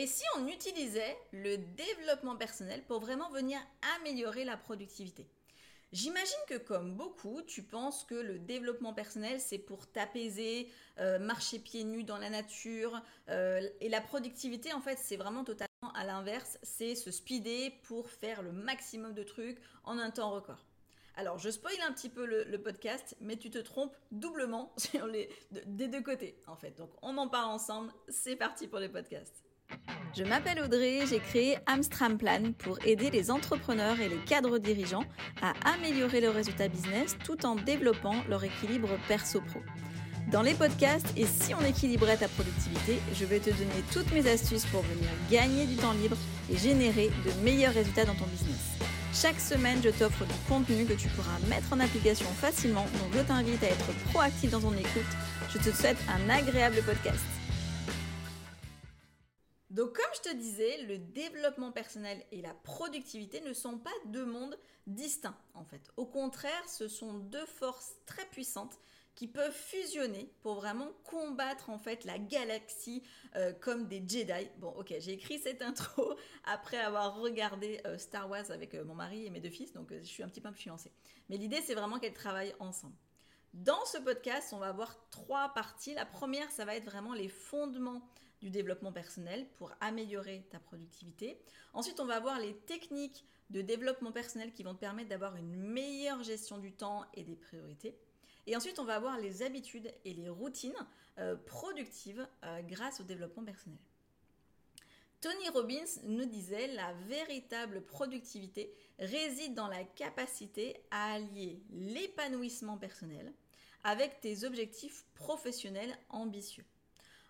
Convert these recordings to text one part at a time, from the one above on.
Et si on utilisait le développement personnel pour vraiment venir améliorer la productivité? J'imagine que comme beaucoup, tu penses que le développement personnel, c'est pour t'apaiser, euh, marcher pieds nus dans la nature. Euh, et la productivité, en fait, c'est vraiment totalement à l'inverse. C'est se speeder pour faire le maximum de trucs en un temps record. Alors, je spoil un petit peu le, podcast, mais tu te trompes doublement les, des deux côtés, en fait. Donc, on en parle ensemble. C'est parti pour le podcast. Je m'appelle Audrey, j'ai créé Amstram Plan pour aider les entrepreneurs et les cadres dirigeants à améliorer leurs résultats business tout en développant leur équilibre perso-pro. Dans les podcasts et si on équilibrait ta productivité, je vais te donner toutes mes astuces pour venir gagner du temps libre et générer de meilleurs résultats dans ton business. Chaque semaine, je t'offre du contenu que tu pourras mettre en application facilement, donc je t'invite à être proactif dans ton écoute. Je te souhaite un agréable podcast. Donc comme je te disais, le développement personnel et la productivité ne sont pas deux mondes distincts en fait. Au contraire, ce sont deux forces très puissantes qui peuvent fusionner pour vraiment combattre en fait la galaxie euh, comme des Jedi. Bon, ok, j'ai écrit cette intro après avoir regardé euh, Star Wars avec euh, mon mari et mes deux fils, donc je suis un petit peu influencée. Mais l'idée, c'est vraiment qu'elles travaillent ensemble. Dans ce podcast, on va avoir trois parties. La première, ça va être vraiment les fondements du développement personnel pour améliorer ta productivité. Ensuite, on va voir les techniques de développement personnel qui vont te permettre d'avoir une meilleure gestion du temps et des priorités. Et ensuite, on va voir les habitudes et les routines euh, productives euh, grâce au développement personnel. Tony Robbins nous disait la véritable productivité réside dans la capacité à allier l'épanouissement personnel avec tes objectifs professionnels ambitieux.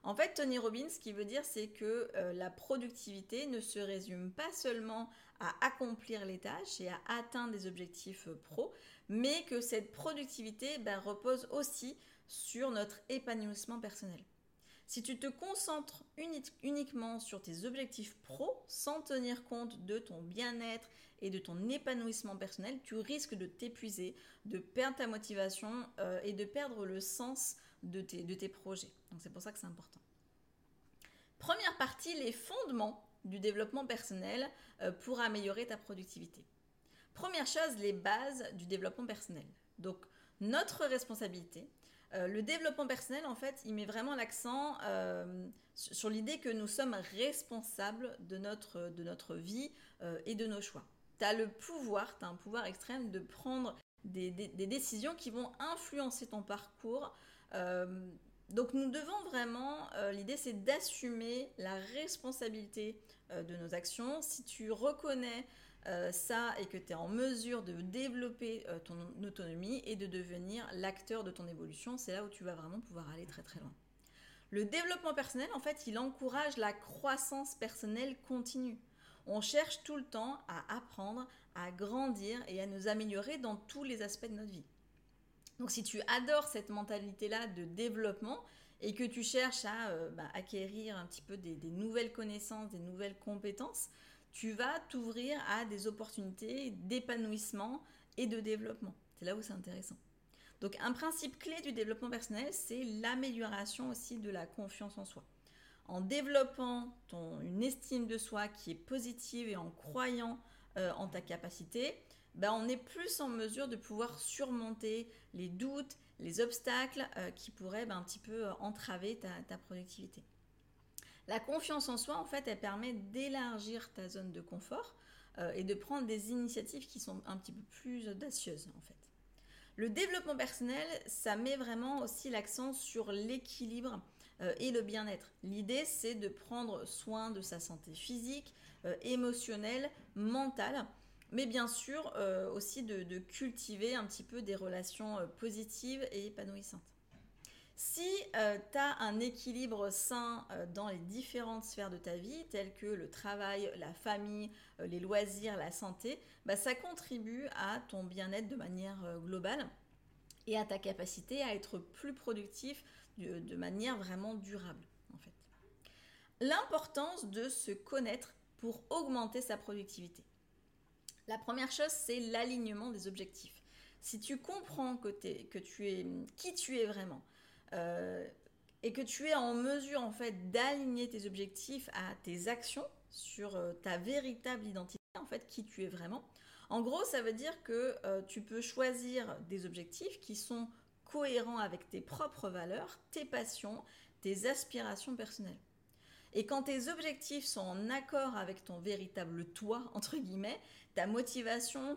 En fait, Tony Robbins, ce qu'il veut dire, c'est que euh, la productivité ne se résume pas seulement à accomplir les tâches et à atteindre des objectifs euh, pro, mais que cette productivité ben, repose aussi sur notre épanouissement personnel. Si tu te concentres uniquement sur tes objectifs pro sans tenir compte de ton bien-être et de ton épanouissement personnel, tu risques de t'épuiser, de perdre ta motivation euh, et de perdre le sens de tes, projets. Donc c'est pour ça que c'est important. Première partie, les fondements du développement personnel euh, pour améliorer ta productivité. Première chose, les bases du développement personnel. Donc notre responsabilité. Euh, le développement personnel, en fait, il met vraiment l'accent euh, sur l'idée que nous sommes responsables de notre, de notre vie et de nos choix. Tu as le pouvoir, tu as un pouvoir extrême de prendre des, des, décisions qui vont influencer ton parcours, euh, donc nous devons vraiment, euh, l'idée c'est d'assumer la responsabilité euh, de nos actions. Si tu reconnais ça et que tu es en mesure de développer ton autonomie et de devenir l'acteur de ton évolution, c'est là où tu vas vraiment pouvoir aller très très loin. Le développement personnel, en fait, il encourage la croissance personnelle continue. On cherche tout le temps à apprendre, à grandir et à nous améliorer dans tous les aspects de notre vie. Donc si tu adores cette mentalité-là de développement et que tu cherches à euh, bah, acquérir un petit peu des, nouvelles connaissances, des nouvelles compétences, tu vas t'ouvrir à des opportunités d'épanouissement et de développement. C'est là où c'est intéressant. Donc un principe clé du développement personnel, c'est l'amélioration aussi de la confiance en soi. En développant une estime de soi qui est positive et en croyant euh, en ta capacité, ben, on est plus en mesure de pouvoir surmonter les doutes, les obstacles euh, qui pourraient ben, un petit peu euh, entraver ta, productivité. La confiance en soi, en fait, elle permet d'élargir ta zone de confort euh, et de prendre des initiatives qui sont un petit peu plus audacieuses, en fait. Le développement personnel, ça met vraiment aussi l'accent sur l'équilibre et le bien-être. L'idée, c'est de prendre soin de sa santé physique, émotionnelle, mentale, mais bien sûr euh, aussi de, cultiver un petit peu des relations euh, positives et épanouissantes. Si euh, tu as un équilibre sain dans les différentes sphères de ta vie, telles que le travail, la famille, les loisirs, la santé, bah, ça contribue à ton bien-être de manière globale et à ta capacité à être plus productif de, de manière vraiment durable. En fait. L'importance de se connaître pour augmenter sa productivité. La première chose, c'est l'alignement des objectifs. Si tu comprends que, tu es qui tu es vraiment, euh, et que tu es en mesure en fait d'aligner tes objectifs à tes actions sur euh, ta véritable identité, en fait, qui tu es vraiment. En gros, ça veut dire que euh, tu peux choisir des objectifs qui sont cohérents avec tes propres valeurs, tes passions, tes aspirations personnelles. Et quand tes objectifs sont en accord avec ton véritable toi, entre guillemets, ta motivation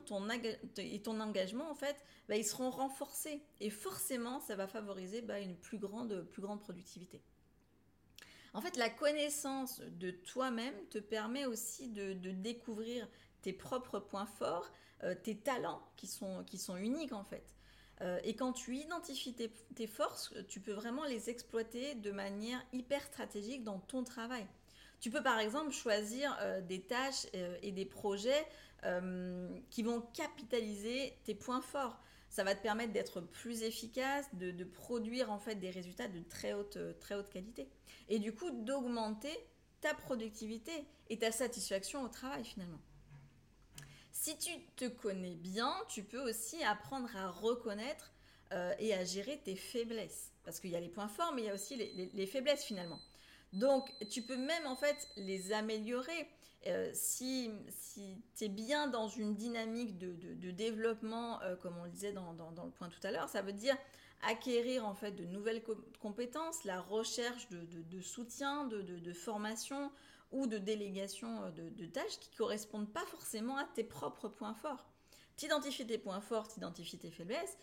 et ton engagement, en fait, bah, ils seront renforcés. Et forcément, ça va favoriser bah, une plus grande, productivité. En fait, la connaissance de toi-même te permet aussi de, découvrir tes propres points forts, euh, tes talents qui sont uniques en fait. Euh, et quand tu identifies tes, forces, tu peux vraiment les exploiter de manière hyper stratégique dans ton travail. Tu peux par exemple choisir euh, des tâches euh, et des projets qui vont capitaliser tes points forts. Ça va te permettre d'être plus efficace, de, produire en fait des résultats de très haute, très haute qualité. Et du coup d'augmenter ta productivité et ta satisfaction au travail finalement. Si tu te connais bien, tu peux aussi apprendre à reconnaître euh, et à gérer tes faiblesses. Parce qu'il y a les points forts, mais il y a aussi les, faiblesses finalement. Donc, tu peux même en fait les améliorer. Euh, si, tu es bien dans une dynamique de, développement, euh, comme on le disait dans, le point tout à l'heure, ça veut dire acquérir en fait de nouvelles compétences, la recherche de, soutien, de, formation, ou de délégation euh, de, tâches qui correspondent pas forcément à tes propres points forts. Tu identifies tes points forts, tu identifies tes faiblesses.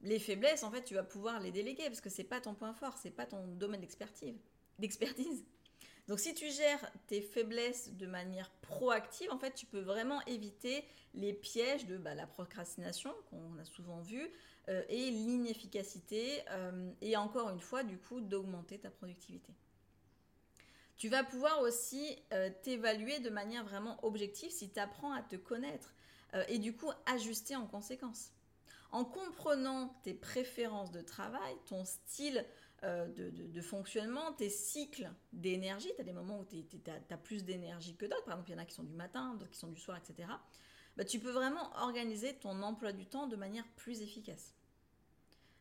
Les faiblesses, en fait, tu vas pouvoir les déléguer parce que c'est pas ton point fort, c'est pas ton domaine d'expertise. D'expertise. Donc si tu gères tes faiblesses de manière proactive, en fait, tu peux vraiment éviter les pièges de bah, la procrastination qu'on a souvent vu euh, et l'inefficacité euh, et encore une fois, du coup, d'augmenter ta productivité. Tu vas pouvoir aussi euh, t'évaluer de manière vraiment objective si tu apprends à te connaître euh, et du coup ajuster en conséquence. En comprenant tes préférences de travail, ton style euh, de, fonctionnement, tes cycles d'énergie, tu as des moments où tu as, plus d'énergie que d'autres, par exemple il y en a qui sont du matin, d'autres qui sont du soir, etc. Bah, tu peux vraiment organiser ton emploi du temps de manière plus efficace.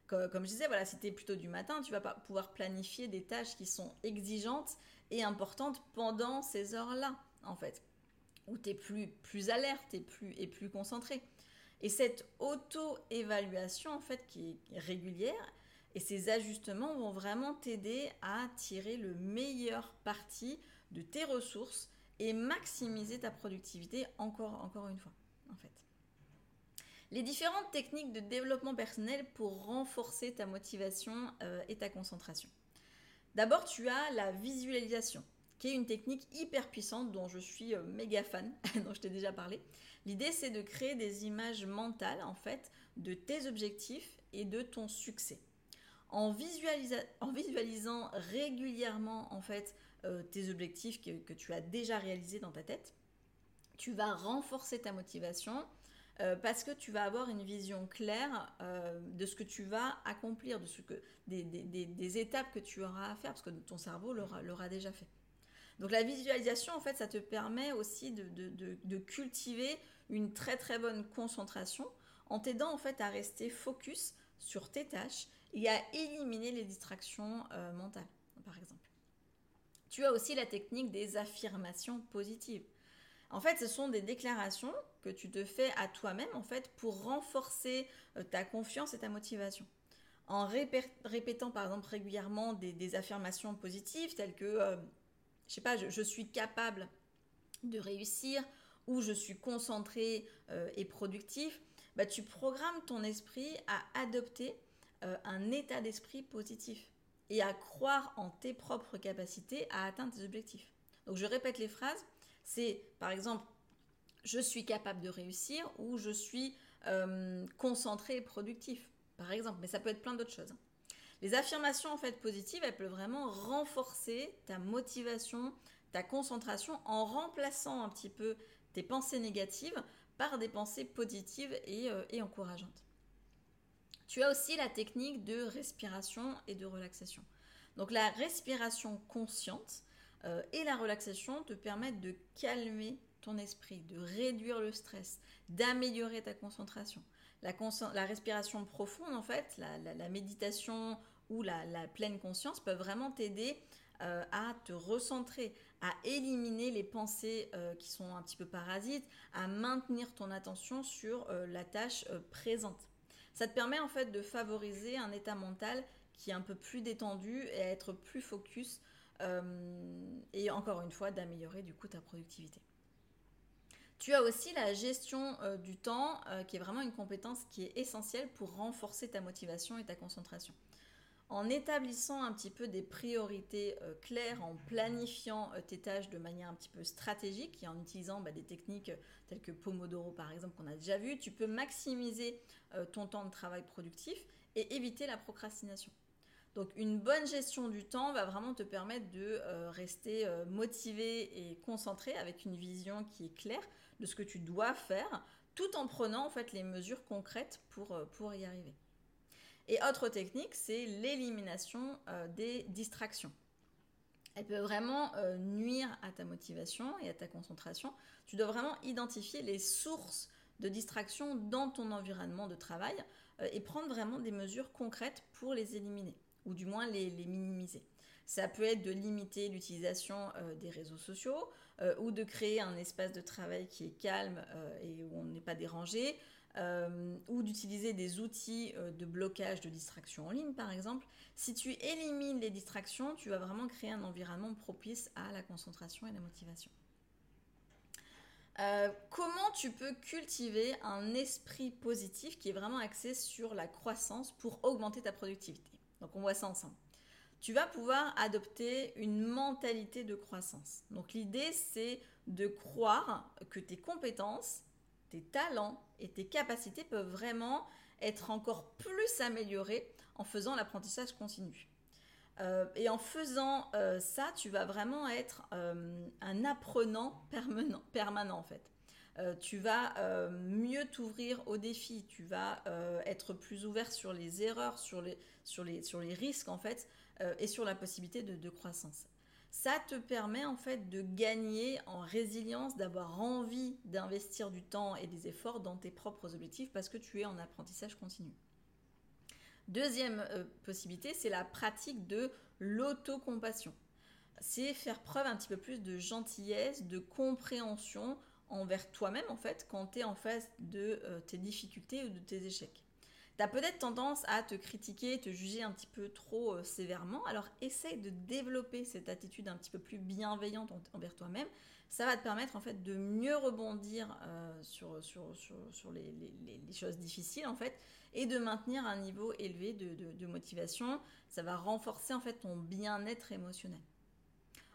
Comme, je disais, voilà, si tu es plutôt du matin, tu vas pas pouvoir planifier des tâches qui sont exigeantes et importante pendant ces heures-là, en fait, où tu es plus, plus alerte et plus, et plus concentré. Et cette auto-évaluation, en fait, qui est régulière, et ces ajustements vont vraiment t'aider à tirer le meilleur parti de tes ressources et maximiser ta productivité encore, encore une fois, en fait. Les différentes techniques de développement personnel pour renforcer ta motivation euh, et ta concentration. D'abord, tu as la visualisation, qui est une technique hyper puissante dont je suis euh, méga fan, dont je t'ai déjà parlé. L'idée, c'est de créer des images mentales, en fait, de tes objectifs et de ton succès. En, visualisant régulièrement, en fait, euh, tes objectifs que tu as déjà réalisés dans ta tête, tu vas renforcer ta motivation, euh, parce que tu vas avoir une vision claire euh, de ce que tu vas accomplir, de ce que, des, étapes que tu auras à faire, parce que ton cerveau l'aura déjà fait. Donc la visualisation, en fait, ça te permet aussi de, cultiver une très très bonne concentration en t'aidant en fait à rester focus sur tes tâches et à éliminer les distractions euh, mentales, par exemple. Tu as aussi la technique des affirmations positives. En fait, ce sont des déclarations que tu te fais à toi-même en fait pour renforcer euh, ta confiance et ta motivation. En répétant par exemple régulièrement des, affirmations positives telles que, je euh, je sais pas, je, suis capable de réussir ou je suis concentré euh, et productif, bah, tu programmes ton esprit à adopter un état d'esprit positif et à croire en tes propres capacités à atteindre tes objectifs. Donc je répète les phrases c'est par exemple, je suis capable de réussir ou je suis euh, concentré et productif, par exemple. Mais ça peut être plein d'autres choses. Les affirmations en fait positives, elles peuvent vraiment renforcer ta motivation, ta concentration en remplaçant un petit peu tes pensées négatives par des pensées positives et, euh, et encourageantes. Tu as aussi la technique de respiration et de relaxation. Donc la respiration consciente, euh, et la relaxation te permettent de calmer ton esprit, de réduire le stress, d'améliorer ta concentration. La, respiration profonde, en fait, la, méditation ou la, pleine conscience peuvent vraiment t'aider euh, à te recentrer, à éliminer les pensées euh, qui sont un petit peu parasites, à maintenir ton attention sur la tâche présente. Ça te permet en fait de favoriser un état mental qui est un peu plus détendu et à être plus focus et encore une fois d'améliorer du coup ta productivité. Tu as aussi la gestion du temps qui est vraiment une compétence qui est essentielle pour renforcer ta motivation et ta concentration en établissant un petit peu des priorités euh, claires, en planifiant euh, tes tâches de manière un petit peu stratégique et en utilisant bah, des techniques euh, telles que Pomodoro par exemple qu'on a déjà vu, tu peux maximiser ton temps de travail productif et éviter la procrastination. Donc une bonne gestion du temps va vraiment te permettre de rester motivé et concentré avec une vision qui est claire de ce que tu dois faire tout en prenant en fait les mesures concrètes pour, pour y arriver. Et autre technique, c'est l'élimination euh, des distractions. Elle peut vraiment euh, nuire à ta motivation et à ta concentration. Tu dois vraiment identifier les sources de distraction dans ton environnement de travail euh, et prendre vraiment des mesures concrètes pour les éliminer, ou du moins les, minimiser. Ça peut être de limiter l'utilisation des réseaux sociaux ou de créer un espace de travail qui est calme et où on n'est pas dérangé, euh, ou d'utiliser des outils euh, de blocage de distraction en ligne par exemple, si tu élimines les distractions, tu vas vraiment créer un environnement propice à la concentration et la motivation. Euh, comment tu peux cultiver un esprit positif qui est vraiment axé sur la croissance pour augmenter ta productivité? Donc on voit ça ensemble. Tu vas pouvoir adopter une mentalité de croissance. Donc l'idée c'est de croire que tes compétences tes talents et tes capacités peuvent vraiment être encore plus améliorés en faisant l'apprentissage continu. Euh, et en faisant euh, ça, tu vas vraiment être euh, un apprenant permanent, permanent en fait. Tu vas mieux t'ouvrir aux défis, tu vas être plus ouvert sur les erreurs, sur les, sur les, sur les risques en fait, et sur la possibilité de, de croissance ça te permet en fait de gagner en résilience, d'avoir envie d'investir du temps et des efforts dans tes propres objectifs parce que tu es en apprentissage continu. Deuxième euh, possibilité, c'est la pratique de l'autocompassion. C'est faire preuve un petit peu plus de gentillesse, de compréhension envers toi-même en fait quand tu es en face de euh, tes difficultés ou de tes échecs. Tu as peut-être tendance à te critiquer, te juger un petit peu trop euh, sévèrement. Alors essaye de développer cette attitude un petit peu plus bienveillante envers toi-même. Ça va te permettre en fait de mieux rebondir euh, sur, sur, sur, les, les, choses difficiles en fait et de maintenir un niveau élevé de, de, motivation. Ça va renforcer en fait ton bien-être émotionnel.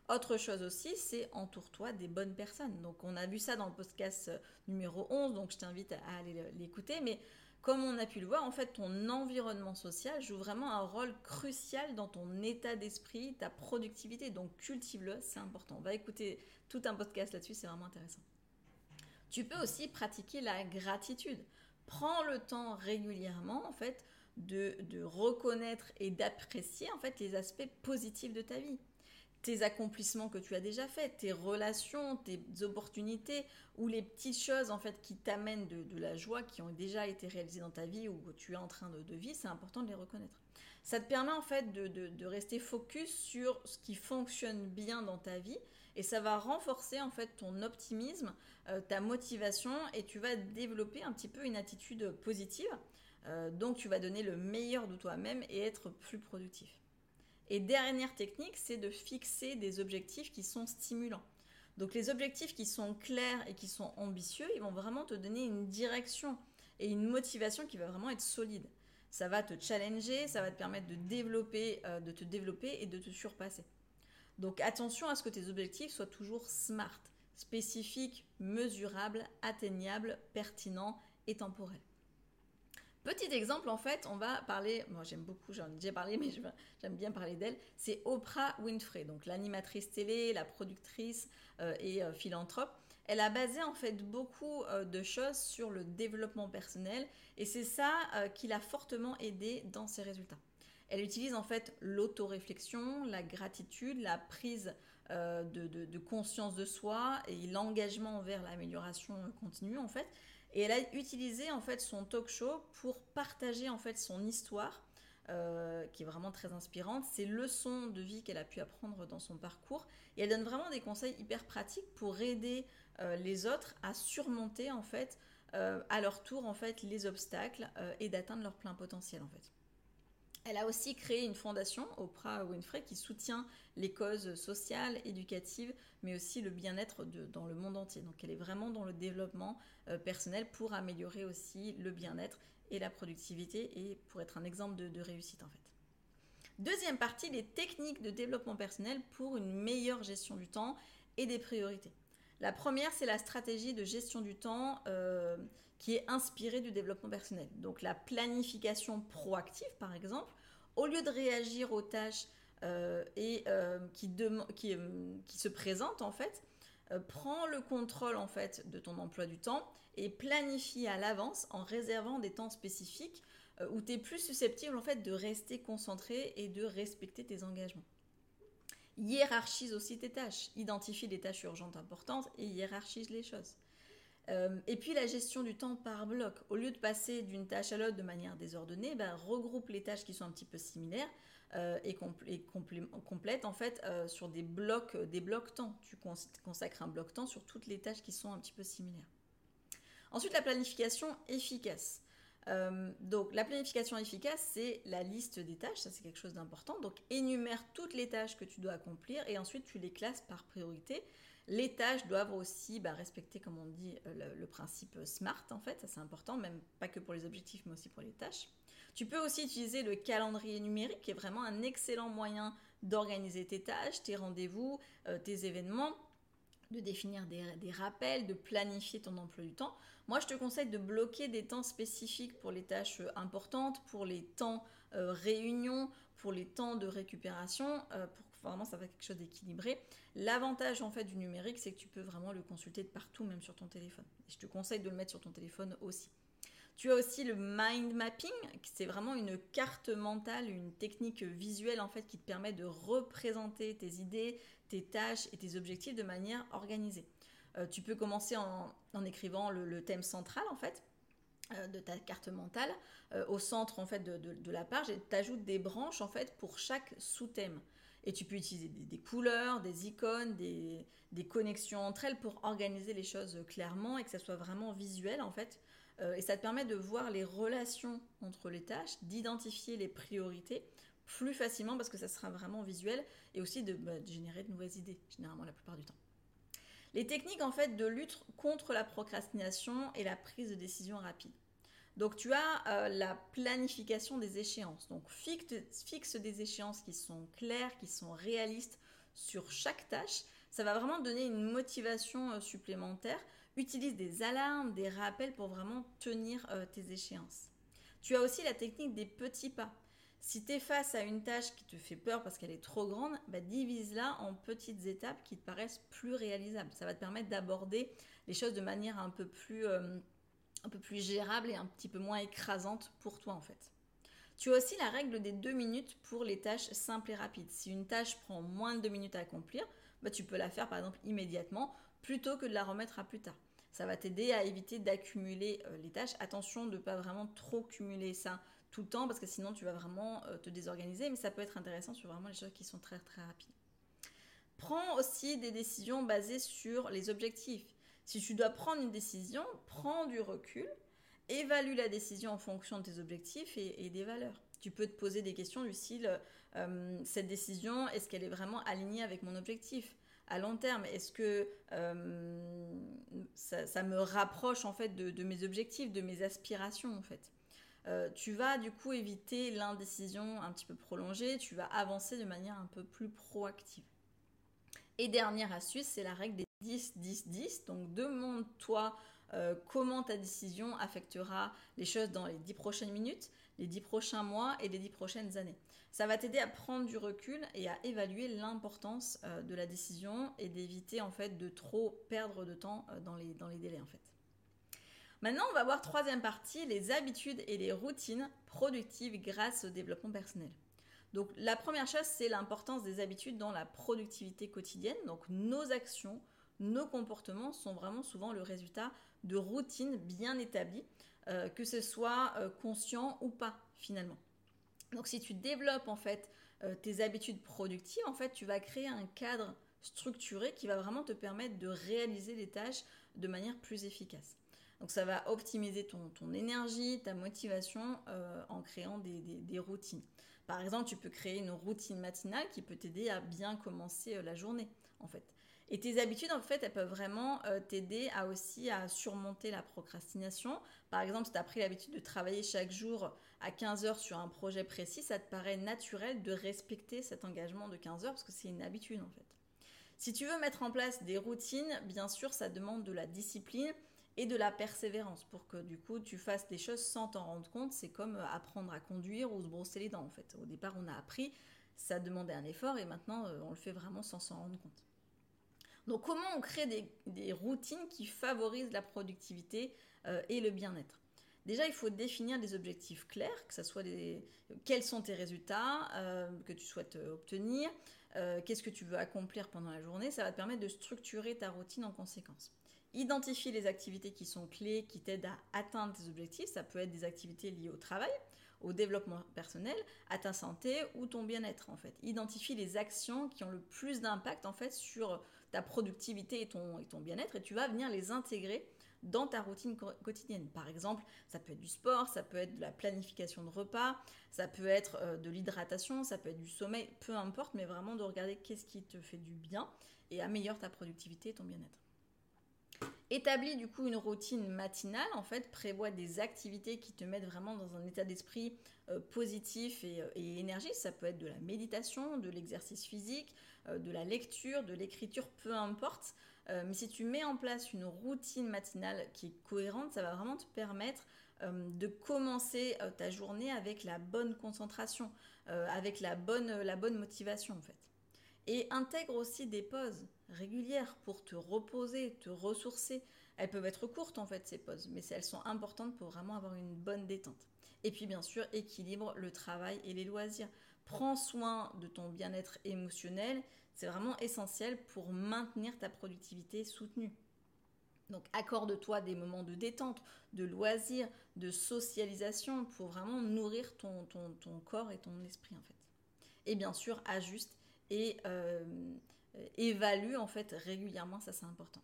Autre chose aussi, c'est entoure-toi des bonnes personnes. Donc on a vu ça dans le podcast euh, numéro 11, donc je t'invite à aller l'écouter. Mais comme on a pu le voir, en fait, ton environnement social joue vraiment un rôle crucial dans ton état d'esprit, ta productivité. Donc, cultive-le, c'est important. On va écouter tout un podcast là-dessus, c'est vraiment intéressant. Tu peux aussi pratiquer la gratitude. Prends le temps régulièrement, en fait, de, de reconnaître et d'apprécier, en fait, les aspects positifs de ta vie tes accomplissements que tu as déjà faits, tes relations, tes opportunités ou les petites choses en fait qui t'amènent de, la joie, qui ont déjà été réalisées dans ta vie ou que tu es en train de, vivre, c'est important de les reconnaître. Ça te permet en fait de, rester focus sur ce qui fonctionne bien dans ta vie et ça va renforcer en fait ton optimisme, euh, ta motivation et tu vas développer un petit peu une attitude positive. Euh, donc tu vas donner le meilleur de toi-même et être plus productif. Et dernière technique, c'est de fixer des objectifs qui sont stimulants. Donc les objectifs qui sont clairs et qui sont ambitieux, ils vont vraiment te donner une direction et une motivation qui va vraiment être solide. Ça va te challenger, ça va te permettre de développer, euh, de te développer et de te surpasser. Donc attention à ce que tes objectifs soient toujours smart, spécifiques, mesurables, atteignables, pertinents et temporels. Petit exemple, en fait, on va parler, moi j'aime beaucoup, j'en ai déjà parlé, mais j'aime bien parler d'elle, c'est Oprah Winfrey, donc l'animatrice télé, la productrice euh, et euh, philanthrope. Elle a basé en fait beaucoup euh, de choses sur le développement personnel et c'est ça qui l'a fortement aidé dans ses résultats. Elle utilise en fait l'autoréflexion, la gratitude, la prise de, de, conscience de soi et l'engagement vers l'amélioration continue en fait. Et elle a utilisé en fait son talk show pour partager en fait son histoire qui est vraiment très inspirante, ses leçons de vie qu'elle a pu apprendre dans son parcours. Et elle donne vraiment des conseils hyper pratiques pour aider les autres à surmonter en fait à leur tour en fait les obstacles et d'atteindre leur plein potentiel en fait. Elle a aussi créé une fondation, Oprah Winfrey, qui soutient les causes sociales, éducatives, mais aussi le bien-être dans le monde entier. Donc elle est vraiment dans le développement euh, personnel pour améliorer aussi le bien-être et la productivité et pour être un exemple de, réussite en fait. Deuxième partie, les techniques de développement personnel pour une meilleure gestion du temps et des priorités. La première, c'est la stratégie de gestion du temps euh, qui est inspirée du développement personnel. Donc la planification proactive, par exemple, au lieu de réagir aux tâches euh, euh, qui, qui, se présentent en fait, prends le contrôle en fait de ton emploi du temps et planifie à l'avance en réservant des temps spécifiques où tu es plus susceptible en fait de rester concentré et de respecter tes engagements. Hiérarchise aussi tes tâches. Identifie les tâches urgentes importantes et hiérarchise les choses. Euh, et puis la gestion du temps par bloc. Au lieu de passer d'une tâche à l'autre de manière désordonnée, ben, regroupe les tâches qui sont un petit peu similaires euh, et, complète en fait euh, sur des blocs, des blocs temps. Tu consacres un bloc temps sur toutes les tâches qui sont un petit peu similaires. Ensuite, la planification efficace. Donc la planification efficace, c'est la liste des tâches, ça c'est quelque chose d'important. Donc énumère toutes les tâches que tu dois accomplir et ensuite tu les classes par priorité. Les tâches doivent aussi bah, respecter, comme on dit, euh, le, principe SMART en fait, ça c'est important, même pas que pour les objectifs mais aussi pour les tâches. Tu peux aussi utiliser le calendrier numérique qui est vraiment un excellent moyen d'organiser tes tâches, tes rendez-vous, euh, tes événements de définir des, rappels, de planifier ton emploi du temps. Moi, je te conseille de bloquer des temps spécifiques pour les tâches euh, importantes, pour les temps euh, réunions, pour les temps de récupération, pour vraiment ça fasse quelque chose d'équilibré. L'avantage en fait du numérique, c'est que tu peux vraiment le consulter de partout, même sur ton téléphone. je te conseille de le mettre sur ton téléphone aussi. Tu as aussi le mind mapping, c'est vraiment une carte mentale, une technique visuelle en fait qui te permet de représenter tes idées, tes tâches et tes objectifs de manière organisée. Euh, tu peux commencer en, écrivant le, thème central en fait euh, de ta carte mentale euh, au centre en fait de, la page et tu ajoutes des branches en fait pour chaque sous-thème. Et tu peux utiliser des, couleurs, des icônes, des, connexions entre elles pour organiser les choses clairement et que ça soit vraiment visuel en fait. et ça te permet de voir les relations entre les tâches, d'identifier les priorités plus facilement parce que ça sera vraiment visuel et aussi de, bah, générer de nouvelles idées, généralement la plupart du temps. Les techniques en fait de lutte contre la procrastination et la prise de décision rapide. Donc tu as euh, la planification des échéances. Donc fixe, des échéances qui sont claires, qui sont réalistes sur chaque tâche. Ça va vraiment donner une motivation euh, supplémentaire. Utilise des alarmes, des rappels pour vraiment tenir euh, tes échéances. Tu as aussi la technique des petits pas. Si tu es face à une tâche qui te fait peur parce qu'elle est trop grande, bah, divise-la en petites étapes qui te paraissent plus réalisables. Ça va te permettre d'aborder les choses de manière un peu plus, un peu plus gérable et un petit peu moins écrasante pour toi en fait. Tu as aussi la règle des deux minutes pour les tâches simples et rapides. Si une tâche prend moins de deux minutes à accomplir, bah, tu peux la faire par exemple immédiatement plutôt que de la remettre à plus tard. Ça va t'aider à éviter d'accumuler euh, les tâches. Attention de ne pas vraiment trop cumuler ça tout le temps parce que sinon tu vas vraiment euh, te désorganiser, mais ça peut être intéressant sur vraiment les choses qui sont très très rapides. Prends aussi des décisions basées sur les objectifs. Si tu dois prendre une décision, prends du recul, évalue la décision en fonction de tes objectifs et, des valeurs. Tu peux te poser des questions du style euh, cette décision, est-ce qu'elle est vraiment alignée avec mon objectif? À long terme Est-ce que euh, ça, me rapproche en fait de, mes objectifs, de mes aspirations en fait? Euh, tu vas du coup éviter l'indécision un petit peu prolongée, tu vas avancer de manière un peu plus proactive. Et dernière astuce, c'est la règle des 10-10-10. Donc demande-toi euh, comment ta décision affectera les choses dans les 10 prochaines minutes, les 10 prochains mois et les 10 prochaines années. Ça va t'aider à prendre du recul et à évaluer l'importance euh, de la décision et d'éviter en fait de trop perdre de temps dans, les, dans les délais en fait. Maintenant, on va voir troisième partie, les habitudes et les routines productives grâce au développement personnel. Donc la première chose, c'est l'importance des habitudes dans la productivité quotidienne. Donc nos actions, nos comportements sont vraiment souvent le résultat de routines bien établies, euh, que ce soit euh, conscient ou pas finalement. Donc si tu développes en fait euh, tes habitudes productives, en fait, tu vas créer un cadre structuré qui va vraiment te permettre de réaliser les tâches de manière plus efficace. Donc ça va optimiser ton, énergie, ta motivation en créant des, routines. Par exemple, tu peux créer une routine matinale qui peut t'aider à bien commencer la journée, en fait. Et tes habitudes, en fait, elles peuvent vraiment euh, t'aider à aussi à surmonter la procrastination. Par exemple, si tu as pris l'habitude de travailler chaque jour à 15 heures sur un projet précis, ça te paraît naturel de respecter cet engagement de 15 heures parce que c'est une habitude, en fait. Si tu veux mettre en place des routines, bien sûr, ça demande de la discipline et de la persévérance pour que du coup tu fasses des choses sans t'en rendre compte. C'est comme euh, apprendre à conduire ou se brosser les dents en fait. Au départ, on a appris, ça demandait un effort et maintenant euh, on le fait vraiment sans s'en rendre compte. Donc comment on crée des, routines qui favorisent la productivité euh, et le bien-être? Déjà, il faut définir des objectifs clairs, que ce soit des, quels sont tes résultats que tu souhaites obtenir, qu'est-ce que tu veux accomplir pendant la journée. Ça va te permettre de structurer ta routine en conséquence. Identifie les activités qui sont clés, qui t'aident à atteindre tes objectifs. Ça peut être des activités liées au travail, au développement personnel, à ta santé ou ton bien-être en fait. Identifie les actions qui ont le plus d'impact en fait sur ta productivité et ton, et ton bien-être et tu vas venir les intégrer dans ta routine quotidienne. Par exemple, ça peut être du sport, ça peut être de la planification de repas, ça peut être euh, de l'hydratation, ça peut être du sommeil, peu importe, mais vraiment de regarder qu'est-ce qui te fait du bien et améliore ta productivité et ton bien-être. Établis du coup une routine matinale, en fait, prévoit des activités qui te mettent vraiment dans un état d'esprit euh, positif euh, et. Ça peut être de la méditation, de l'exercice physique, euh, de la lecture, de l'écriture, peu importe. mais si tu mets en place une routine matinale qui est cohérente, ça va vraiment te permettre de commencer ta journée avec la bonne concentration, avec la bonne, la bonne motivation en fait. Et intègre aussi des pauses régulières pour te reposer, te ressourcer. Elles peuvent être courtes en fait ces pauses, mais elles sont importantes pour vraiment avoir une bonne détente. Et puis bien sûr, équilibre le travail et les loisirs. Prends soin de ton bien-être émotionnel, c'est vraiment essentiel pour maintenir ta productivité soutenue. Donc accorde-toi des moments de détente, de loisirs, de socialisation pour vraiment nourrir ton, ton, ton corps et ton esprit en fait. Et bien sûr, ajuste et euh, évalue en fait régulièrement, ça c'est important.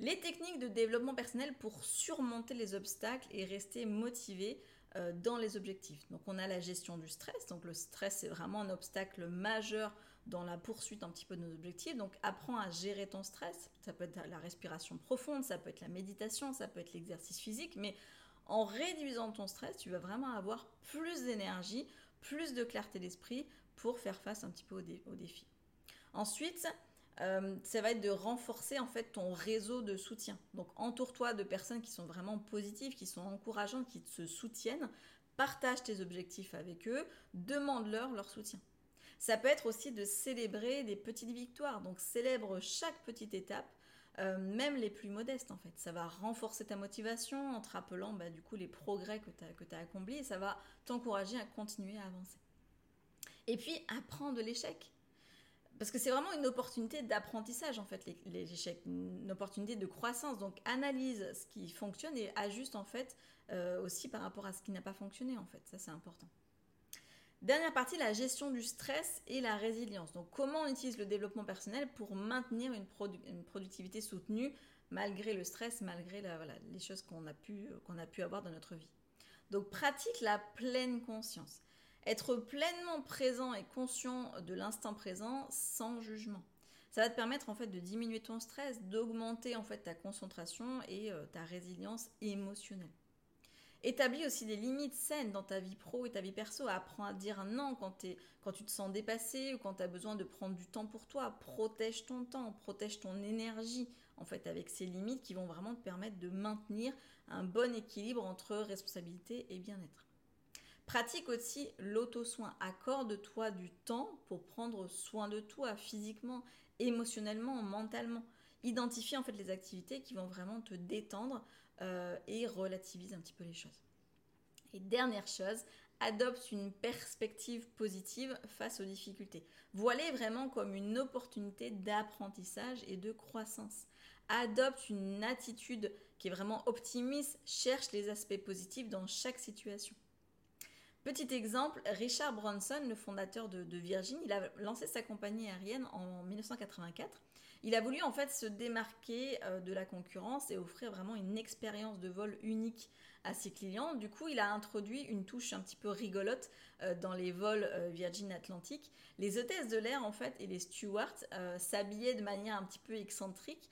Les techniques de développement personnel pour surmonter les obstacles et rester motivé euh, dans les objectifs. Donc on a la gestion du stress. Donc le stress c'est vraiment un obstacle majeur dans la poursuite un petit peu de nos objectifs. Donc apprends à gérer ton stress. Ça peut être la respiration profonde, ça peut être la méditation, ça peut être l'exercice physique, mais en réduisant ton stress, tu vas vraiment avoir plus d'énergie, plus de clarté d'esprit, pour faire face un petit peu aux, défis. Ensuite, euh, ça va être de renforcer en fait ton réseau de soutien. Donc entoure-toi de personnes qui sont vraiment positives, qui sont encourageantes, qui te soutiennent. Partage tes objectifs avec eux, demande-leur leur soutien. Ça peut être aussi de célébrer des petites victoires. Donc célèbre chaque petite étape, euh, même les plus modestes en fait. Ça va renforcer ta motivation en te rappelant bah, du coup les progrès que tu as, as accomplis et ça va t'encourager à continuer à avancer. Et puis, apprends de l'échec. Parce que c'est vraiment une opportunité d'apprentissage, en fait, les, échecs, une opportunité de croissance. Donc, analyse ce qui fonctionne et ajuste, en fait, euh, aussi par rapport à ce qui n'a pas fonctionné, en fait. Ça, c'est important. Dernière partie, la gestion du stress et la résilience. Donc, comment on utilise le développement personnel pour maintenir une, productivité soutenue malgré le stress, malgré les choses qu'on a, pu, qu'on a pu avoir dans notre vie? Donc, pratique la pleine conscience. Être pleinement présent et conscient de l'instant présent sans jugement. Ça va te permettre en fait de diminuer ton stress, d'augmenter en fait ta concentration et euh, ta résilience émotionnelle. Établis aussi des limites saines dans ta vie pro et ta vie perso. Apprends à dire non quand, quand tu te sens dépassé ou quand tu as besoin de prendre du temps pour toi. Protège ton temps, protège ton énergie en fait avec ces limites qui vont vraiment te permettre de maintenir un bon équilibre entre responsabilité et bien-être. Pratique aussi l'auto-soin. Accorde-toi du temps pour prendre soin de toi physiquement, émotionnellement, mentalement. Identifie en fait les activités qui vont vraiment te détendre euh, et relativise un petit peu les choses. Et dernière chose, adopte une perspective positive face aux difficultés. Voilez vraiment comme une opportunité d'apprentissage et de croissance. Adopte une attitude qui est vraiment optimiste, cherche les aspects positifs dans chaque situation. Petit exemple, Richard Branson, le fondateur de, Virgin, il a lancé sa compagnie aérienne en 1984. Il a voulu en fait se démarquer euh, de la concurrence et offrir vraiment une expérience de vol unique à ses clients. Du coup, il a introduit une touche un petit peu rigolote euh, dans les vols euh, Virgin Atlantic. Les hôtesses de l'air en fait et les stewards s'habillaient de manière un petit peu excentrique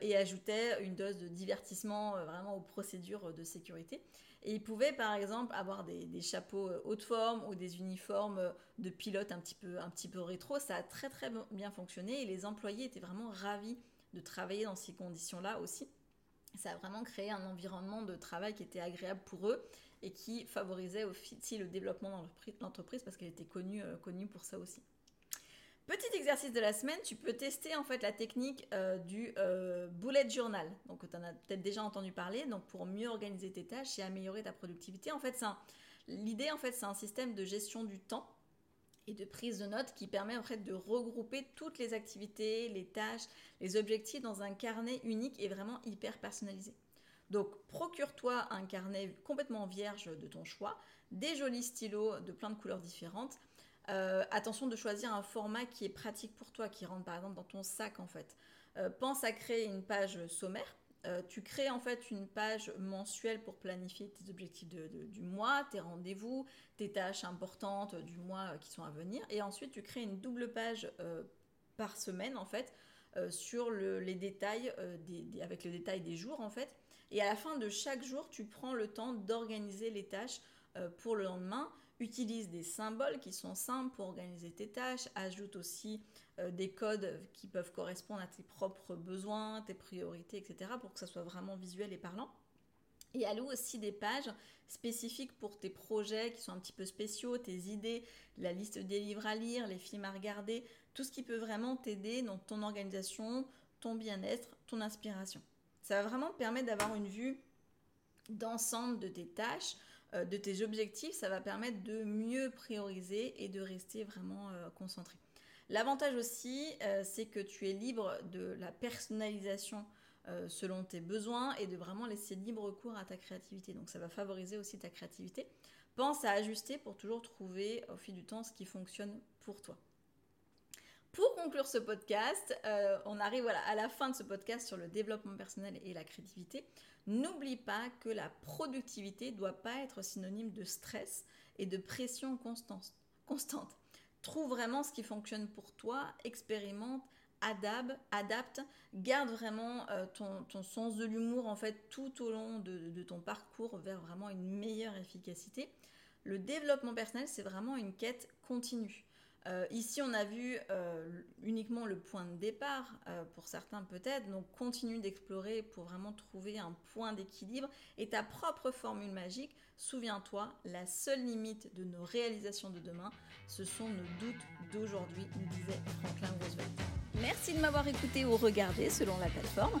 et ajoutaient une dose de divertissement vraiment aux procédures de sécurité. Et ils pouvaient par exemple avoir des, chapeaux euh, haute forme ou des uniformes euh, de pilote un petit, peu, un petit peu rétro. Ça a très très bien fonctionné et les employés étaient vraiment ravis de travailler dans ces conditions-là aussi. Ça a vraiment créé un environnement de travail qui était agréable pour eux et qui favorisait aussi le développement dans l'entreprise parce qu'elle était connue, euh, connue pour ça aussi. Petit exercice de la semaine, tu peux tester en fait la technique euh, du euh, bullet journal. Donc tu en as peut-être déjà entendu parler. Donc pour mieux organiser tes tâches et améliorer ta productivité, en fait, l'idée en fait c'est un système de gestion du temps et de prise de notes qui permet en fait de regrouper toutes les activités, les tâches, les objectifs dans un carnet unique et vraiment hyper personnalisé. Donc procure-toi un carnet complètement vierge de ton choix, des jolis stylos de plein de couleurs différentes euh, attention de choisir un format qui est pratique pour toi, qui rentre par exemple dans ton sac en fait. Euh, pense à créer une page sommaire. Euh, tu crées en fait une page mensuelle pour planifier tes objectifs du mois, tes rendez-vous, tes tâches importantes du mois qui sont à venir. Et ensuite, tu crées une double page par semaine en fait sur les détails, avec le détail des jours en fait. Et à la fin de chaque jour, tu prends le temps d'organiser les tâches pour le lendemain Utilise des symboles qui sont simples pour organiser tes tâches. Ajoute aussi euh, des codes qui peuvent correspondre à tes propres besoins, tes priorités, etc. pour que ça soit vraiment visuel et parlant. Et alloue aussi des pages spécifiques pour tes projets qui sont un petit peu spéciaux, tes idées, la liste des livres à lire, les films à regarder, tout ce qui peut vraiment t'aider dans ton organisation, ton bien-être, ton inspiration. Ça va vraiment te permettre d'avoir une vue d'ensemble de tes tâches, de tes objectifs, ça va permettre de mieux prioriser et de rester vraiment euh, concentré. L'avantage aussi, euh, c'est que tu es libre de la personnalisation selon tes besoins et de vraiment laisser libre cours à ta créativité. Donc ça va favoriser aussi ta créativité. Pense à ajuster pour toujours trouver au fil du temps ce qui fonctionne pour toi. Pour conclure ce podcast, on arrive à la fin de ce podcast sur le développement personnel et la créativité. N'oublie pas que la productivité ne doit pas être synonyme de stress et de pression constante. constante. Trouve vraiment ce qui fonctionne pour toi, expérimente, adapte, adapte garde vraiment euh, ton, sens de l'humour en fait tout au long de ton parcours vers vraiment une meilleure efficacité. Le développement personnel, c'est vraiment une quête continue. Euh, ici, on a vu euh, uniquement le point de départ, euh, pour certains peut-être, donc continue d'explorer pour vraiment trouver un point d'équilibre et ta propre formule magique. Souviens-toi, la seule limite de nos réalisations de demain, ce sont nos doutes d'aujourd'hui, nous disait Franklin Roosevelt. Merci de m'avoir écouté ou regardé selon la plateforme.